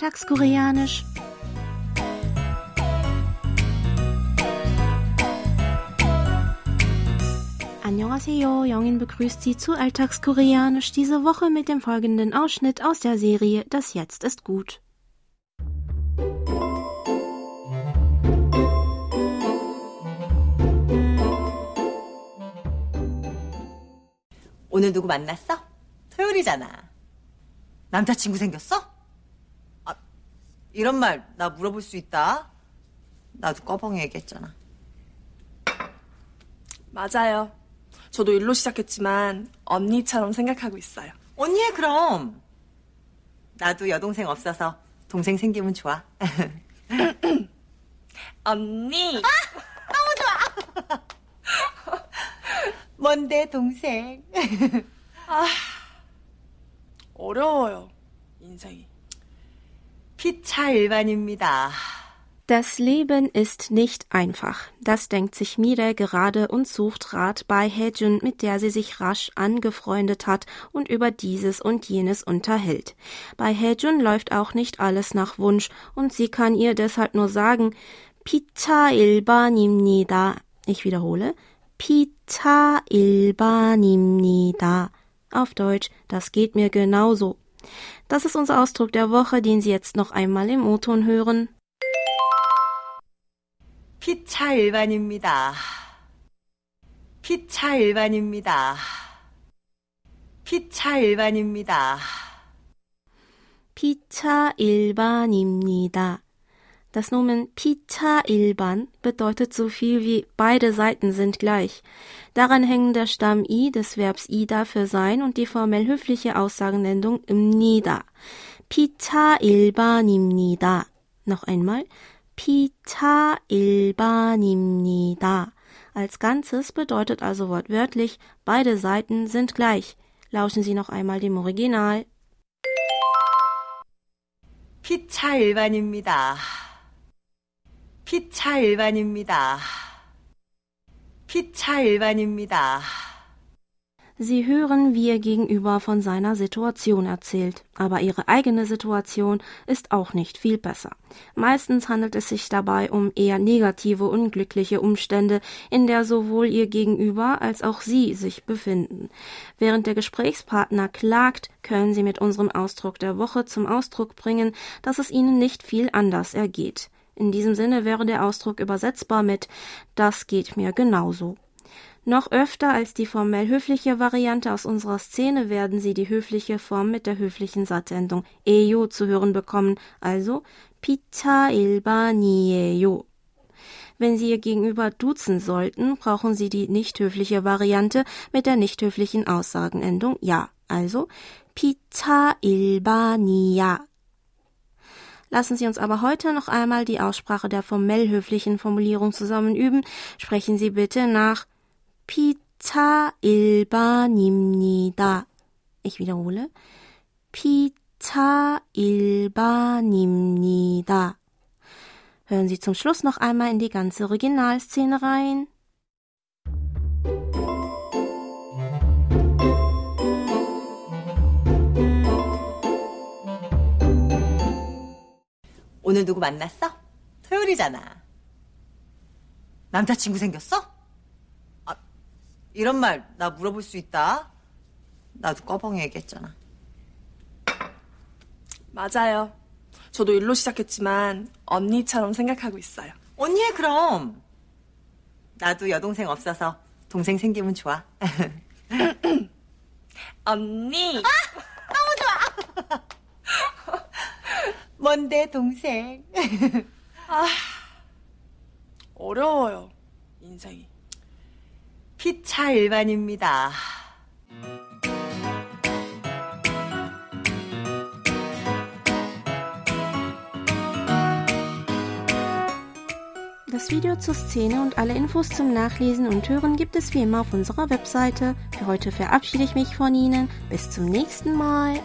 Alltagskoreanisch. Annyeonghaseyo, Jongin begrüßt Sie zu Alltagskoreanisch diese Woche mit dem folgenden Ausschnitt aus der Serie Das Jetzt ist gut. 오늘 누구 만났어? 토요일이잖아. 남자친구 생겼어? 아, 이런 말 나 물어볼 수 있다. 나도 꺼벙이 얘기했잖아. 맞아요. 저도 일로 시작했지만 언니처럼 생각하고 있어요. 언니 해 그럼. 나도 여동생 없어서 동생 생기면 좋아. 언니! 뭔데 동생? 어려워요. 인생이. 피차 일반입니다. Das Leben ist nicht einfach. Das denkt sich Mire gerade und sucht Rat bei Hejun, mit der sie sich rasch angefreundet hat und über dieses und jenes unterhält. Bei Hejun läuft auch nicht alles nach Wunsch und sie kann ihr deshalb nur sagen, Pizza 일반입니다. Ich wiederhole, Pizza 일반입니다. Auf Deutsch, das geht mir genauso. Das ist unser Ausdruck der Woche, den Sie jetzt noch einmal im O-Ton hören. 피차 일반입니다. 피차 일반입니다. 피차 일반입니다. Pizza 일반입니다. Das Nomen Pizza 일반 bedeutet so viel wie beide Seiten sind gleich. Daran hängen der Stamm i des Verbs ida für sein und die formell höfliche Aussagenendung 입니다. Pizza 일반입니다. Noch einmal. Pizza 일반입니다. Als Ganzes bedeutet also wortwörtlich beide Seiten sind gleich. Lauschen Sie noch einmal dem Original. 피차 일반입니다. 피차 일반입니다. 피차 일반입니다. Sie hören, wie ihr Gegenüber von seiner Situation erzählt, aber ihre eigene Situation ist auch nicht viel besser. Meistens handelt es sich dabei um eher negative, unglückliche Umstände, in der sowohl ihr Gegenüber als auch sie sich befinden. Während der Gesprächspartner klagt, können sie mit unserem Ausdruck der Woche zum Ausdruck bringen, dass es ihnen nicht viel anders ergeht. In diesem Sinne wäre der Ausdruck übersetzbar mit Das geht mir genauso. Noch öfter als die formell höfliche Variante aus unserer Szene werden Sie die höfliche Form mit der höflichen Satzendung Ejo zu hören bekommen, also pita ilba ilbanieyo. Wenn Sie Ihr Gegenüber duzen sollten, brauchen Sie die nicht höfliche Variante mit der nicht höflichen Aussagenendung ja, also pita ilba ilbania. Lassen Sie uns aber heute noch einmal die Aussprache der formell höflichen Formulierung zusammen üben. Sprechen Sie bitte nach 피차 일반입니다. Ich wiederhole. 피차 일반입니다. Hören Sie zum Schluss noch einmal in die ganze Originalszene rein. 오늘 누구 만났어? 토요일이잖아. 남자친구 생겼어? 아, 이런 말 나 물어볼 수 있다. 나도 꺼벙이 얘기했잖아. 맞아요. 저도 일로 시작했지만 언니처럼 생각하고 있어요. 언니 해 그럼. 나도 여동생 없어서 동생 생기면 좋아. 언니! 뭔데 동생? 어려워요. 인생이. 피차 일반입니다. Das Video zur Szene und alle Infos zum Nachlesen und Hören gibt es wie immer auf unserer Webseite. Für heute verabschiede ich mich von Ihnen. Bis zum nächsten Mal.